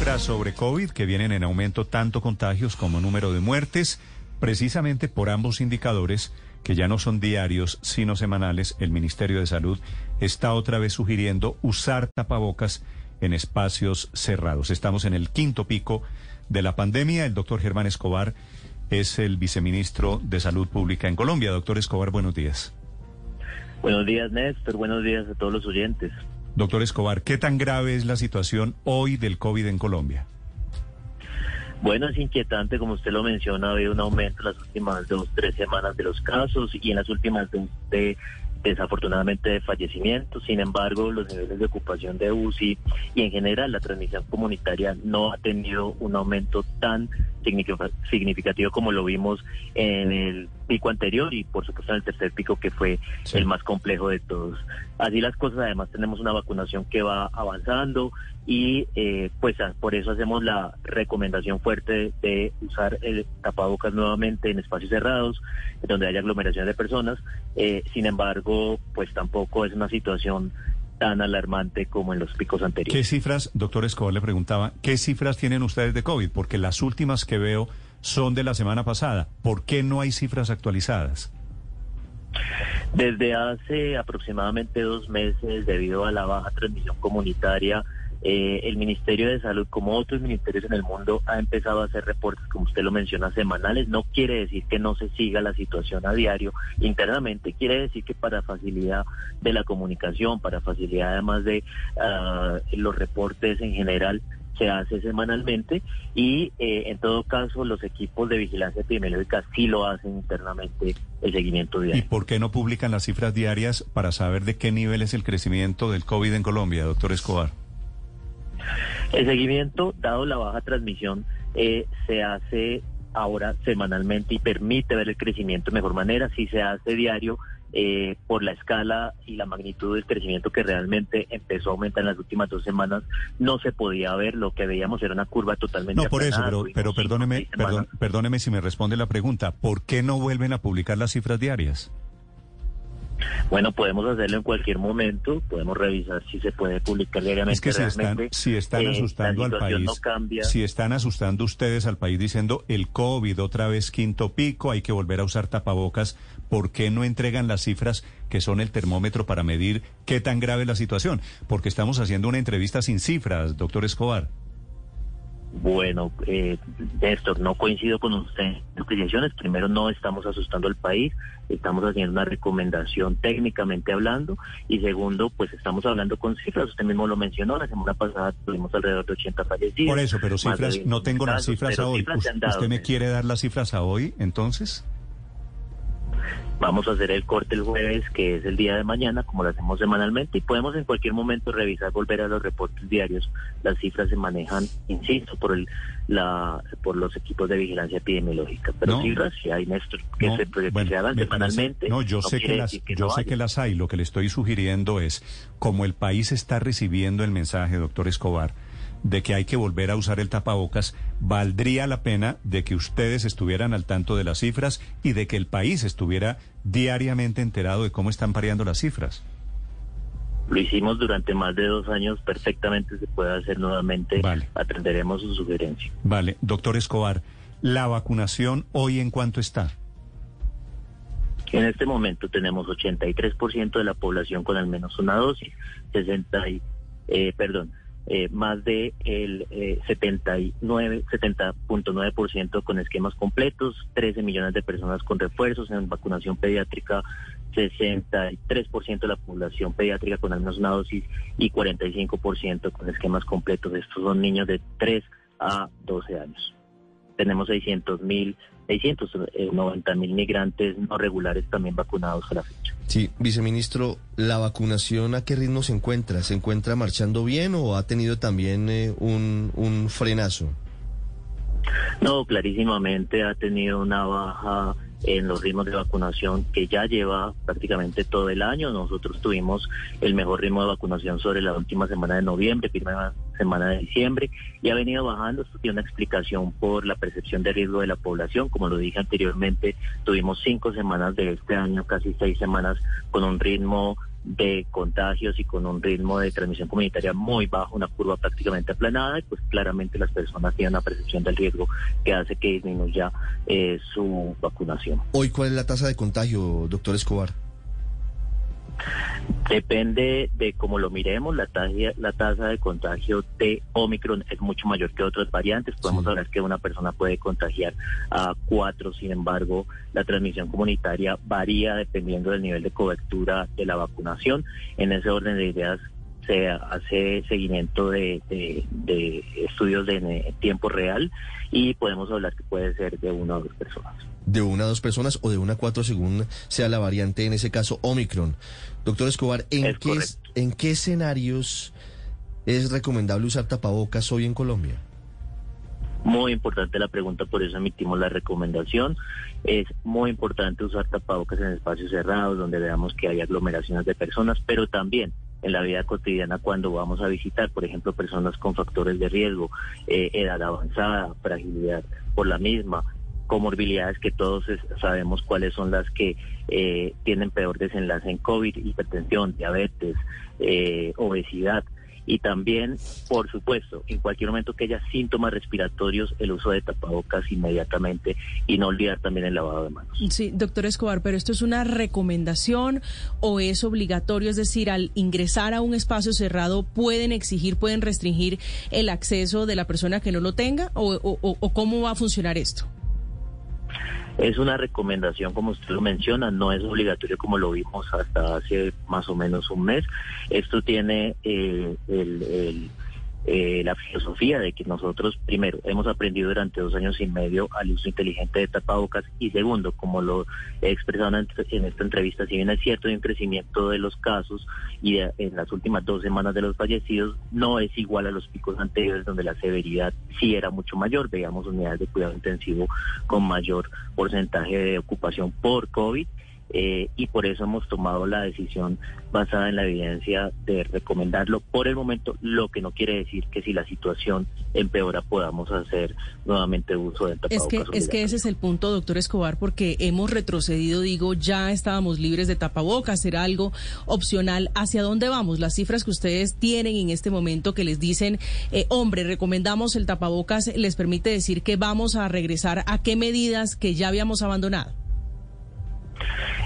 Sobre COVID, que vienen en aumento tanto contagios como número de muertes, precisamente por ambos indicadores, que ya no son diarios, sino semanales, el Ministerio de Salud está otra vez sugiriendo usar tapabocas en espacios cerrados. Estamos en el quinto pico de la pandemia. El doctor Germán Escobar es el viceministro de Salud Pública en Colombia. Doctor Escobar, buenos días. Buenos días, Néstor. Buenos días a todos los oyentes. Doctor Escobar, ¿qué tan grave es la situación hoy del COVID en Colombia? Bueno, es inquietante, como usted lo menciona, ha habido un aumento en las últimas dos, tres semanas de los casos y en las últimas de desafortunadamente de fallecimientos. Sin embargo, los niveles de ocupación de UCI y en general la transmisión comunitaria no ha tenido un aumento tan significativo como lo vimos en el pico anterior y por supuesto en el tercer pico que fue el más complejo de todos. Así las cosas, además tenemos una vacunación que va avanzando y eh, pues por eso hacemos la recomendación fuerte de usar el tapabocas nuevamente en espacios cerrados, donde haya aglomeración de personas. Eh, sin embargo, pues tampoco es una situación tan alarmante como en los picos anteriores. ¿Qué cifras, doctor Escobar le preguntaba, qué cifras tienen ustedes de COVID? Porque las últimas que veo son de la semana pasada. ¿Por qué no hay cifras actualizadas? Desde hace aproximadamente dos meses, debido a la baja transmisión comunitaria, eh, el Ministerio de Salud, como otros ministerios en el mundo, ha empezado a hacer reportes, como usted lo menciona, semanales. No quiere decir que no se siga la situación a diario internamente, quiere decir que para facilidad de la comunicación, para facilidad además de ah, los reportes en general, se hace semanalmente y eh, en todo caso los equipos de vigilancia epidemiológica sí lo hacen internamente el seguimiento diario. ¿Y por qué no publican las cifras diarias para saber de qué nivel es el crecimiento del COVID en Colombia, doctor Escobar? El seguimiento, dado la baja transmisión, eh, se hace ahora semanalmente y permite ver el crecimiento de mejor manera. Si se hace diario, eh, por la escala y la magnitud del crecimiento que realmente empezó a aumentar en las últimas dos semanas, no se podía ver. Lo que veíamos era una curva totalmente. No, por eso, pero, pero perdóneme, perdóneme si me responde la pregunta. ¿Por qué no vuelven a publicar las cifras diarias? Bueno, podemos hacerlo en cualquier momento, podemos revisar si se puede publicar diariamente. Es que si están, si están eh, asustando al país, si están asustando ustedes al país diciendo el COVID otra vez quinto pico, hay que volver a usar tapabocas, ¿por qué no entregan las cifras que son el termómetro para medir qué tan grave es la situación? Porque estamos haciendo una entrevista sin cifras, doctor Escobar. Bueno, eh, Néstor, no coincido con usted en apreciaciones. Primero, no estamos asustando al país, estamos haciendo una recomendación técnicamente hablando. Y segundo, pues estamos hablando con cifras. Usted mismo lo mencionó, la semana pasada tuvimos alrededor de 80 fallecidos. Por eso, pero cifras, no tengo las cifras a hoy. ¿Usted me quiere dar las cifras a hoy, entonces? Vamos a hacer el corte el jueves, que es el día de mañana, como lo hacemos semanalmente, y podemos en cualquier momento revisar, volver a los reportes diarios. Las cifras se manejan, insisto, por el, la, por los equipos de vigilancia epidemiológica. Pero cifras sí hay, Néstor, que se, bueno, semanalmente. No, yo sé, que las, yo sé que las hay. Lo que le estoy sugiriendo es, como el país está recibiendo el mensaje, doctor Escobar, de que hay que volver a usar el tapabocas, valdría la pena de que ustedes estuvieran al tanto de las cifras y de que el país estuviera diariamente enterado de cómo están variando las cifras. Lo hicimos durante más de dos años, perfectamente se puede hacer nuevamente. Atenderemos su sugerencia. Vale, doctor Escobar, ¿la vacunación hoy en cuánto está? En este momento tenemos 83% de la población con al menos una dosis, 60 eh, perdón, eh, más de el eh, 79, 70.9% con esquemas completos, 13 millones de personas con refuerzos en vacunación pediátrica, 63% de la población pediátrica con al menos una dosis y 45% con esquemas completos. Estos son niños de 3 a 12 años. Tenemos 600 mil, 690 mil migrantes no regulares también vacunados a la fecha. Sí, viceministro, ¿la vacunación a qué ritmo se encuentra? ¿Se encuentra marchando bien o ha tenido también eh, un, un frenazo? No, clarísimamente ha tenido una baja en los ritmos de vacunación que ya lleva prácticamente todo el año. Nosotros tuvimos el mejor ritmo de vacunación sobre la última semana de noviembre, primera semana de diciembre, y ha venido bajando. Esto tiene una explicación por la percepción de riesgo de la población. Como lo dije anteriormente, tuvimos cinco semanas de este año, casi seis semanas, con un ritmo de contagios y con un ritmo de transmisión comunitaria muy bajo, una curva prácticamente aplanada, y pues claramente las personas tienen una percepción del riesgo que hace que disminuya eh, su vacunación. Hoy, ¿cuál es la tasa de contagio, doctor Escobar? Depende de cómo lo miremos, la tasa, la tasa de contagio de Omicron es mucho mayor que otras variantes. Podemos hablar que una persona puede contagiar a cuatro, sin embargo, la transmisión comunitaria varía dependiendo del nivel de cobertura de la vacunación. En ese orden de ideas, se hace seguimiento de, estudios de tiempo real y podemos hablar que puede ser de una o dos personas. De una a dos personas o de una a cuatro según sea la variante, en ese caso Omicron. Doctor Escobar, ¿en, qué, ¿en qué escenarios es recomendable usar tapabocas hoy en Colombia? Muy importante la pregunta, por eso emitimos la recomendación. Es muy importante usar tapabocas en espacios cerrados donde veamos que hay aglomeraciones de personas, pero también en la vida cotidiana cuando vamos a visitar, por ejemplo, personas con factores de riesgo, eh, edad avanzada, fragilidad por la misma, comorbilidades que todos sabemos cuáles son las que eh, tienen peor desenlace en COVID, hipertensión, diabetes, eh, obesidad y también, por supuesto, en cualquier momento que haya síntomas respiratorios, el uso de tapabocas inmediatamente y no olvidar también el lavado de manos. Sí, doctor Escobar, pero esto es una recomendación o es obligatorio, es decir, al ingresar a un espacio cerrado pueden exigir, pueden restringir el acceso de la persona que no lo tenga o, o cómo va a funcionar esto. Es una recomendación, como usted lo menciona, no es obligatorio como lo vimos hasta hace más o menos un mes. Esto tiene eh, el eh, la filosofía de que nosotros, primero, hemos aprendido durante dos años y medio al uso inteligente de tapabocas y segundo, como lo he expresado en esta entrevista, si bien es cierto hay un crecimiento de los casos y en las últimas dos semanas de los fallecidos, no es igual a los picos anteriores donde la severidad sí era mucho mayor, veíamos unidades de cuidado intensivo con mayor porcentaje de ocupación por COVID eh, y por eso hemos tomado la decisión basada en la evidencia de recomendarlo por el momento, lo que no quiere decir que si la situación empeora podamos hacer nuevamente uso del tapabocas. Es que, es que ese es el punto, doctor Escobar, porque hemos retrocedido, digo, ya estábamos libres de tapabocas, era algo opcional. ¿Hacia dónde vamos? Las cifras que ustedes tienen en este momento que les dicen, eh, hombre, recomendamos el tapabocas, les permite decir que vamos a regresar a qué medidas que ya habíamos abandonado.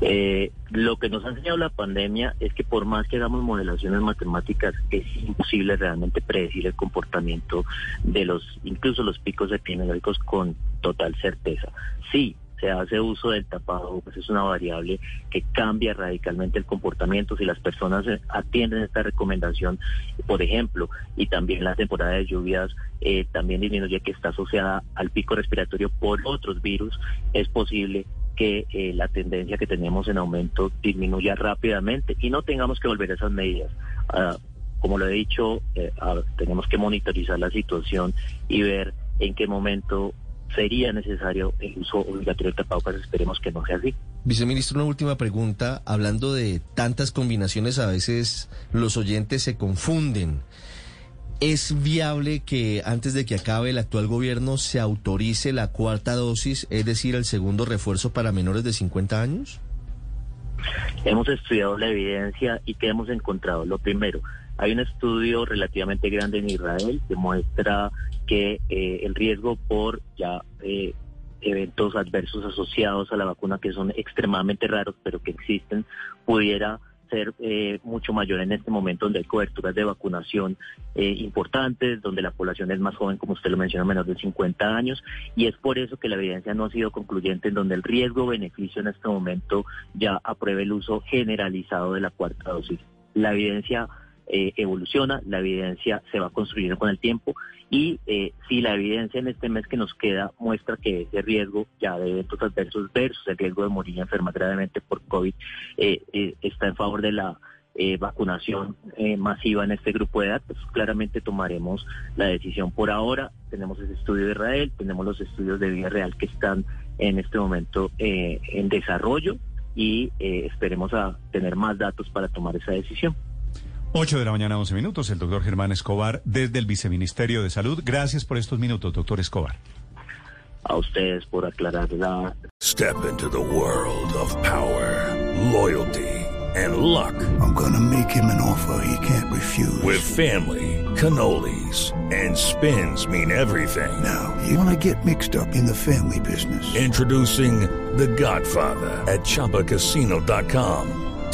Eh, lo que nos ha enseñado la pandemia es que por más que hagamos modelaciones matemáticas, es imposible realmente predecir el comportamiento de los, incluso los picos epidemiológicos con total certeza. Sí, se hace uso del tapado, pues es una variable que cambia radicalmente el comportamiento si las personas atienden esta recomendación, por ejemplo, y también la temporada de lluvias eh, también disminuye que está asociada al pico respiratorio por otros virus, es posible que eh, la tendencia que tenemos en aumento disminuya rápidamente y no tengamos que volver a esas medidas. Ah, como lo he dicho, ah, tenemos que monitorizar la situación y ver en qué momento sería necesario el uso obligatorio del tapabocas. Esperemos que no sea así. Viceministro, una última pregunta. Hablando de tantas combinaciones, a veces los oyentes se confunden. ¿Es viable que antes de que acabe el actual gobierno se autorice la cuarta dosis, es decir, el segundo refuerzo para menores de 50 años? Hemos estudiado la evidencia y ¿qué hemos encontrado? Lo primero, hay un estudio relativamente grande en Israel que muestra que eh, el riesgo por ya eh, eventos adversos asociados a la vacuna que son extremadamente raros pero que existen pudiera ser eh, mucho mayor en este momento donde hay coberturas de vacunación eh, importantes, donde la población es más joven, como usted lo menciona, menos de 50 años, y es por eso que la evidencia no ha sido concluyente en donde el riesgo-beneficio en este momento ya apruebe el uso generalizado de la cuarta dosis. La evidencia eh, evoluciona, la evidencia se va a construir con el tiempo y eh, si la evidencia en este mes que nos queda muestra que ese riesgo ya de eventos adversos versus el riesgo de morir enferma gravemente por COVID eh, está en favor de la vacunación masiva en este grupo de edad, pues claramente tomaremos la decisión por ahora. Tenemos ese estudio de Israel, tenemos los estudios de vida real que están en este momento en desarrollo y esperemos a tener más datos para tomar esa decisión. 8 de la mañana, 11 minutos. El doctor Germán Escobar, desde el Viceministerio de Salud. Gracias por estos minutos, doctor Escobar. A ustedes por aclarar la. Step into the world of power, loyalty, and luck. I'm gonna make him an offer he can't refuse. With family, cannolis, and spins mean everything. Now, you wanna get mixed up in the family business. Introducing The Godfather at Choppacasino.com.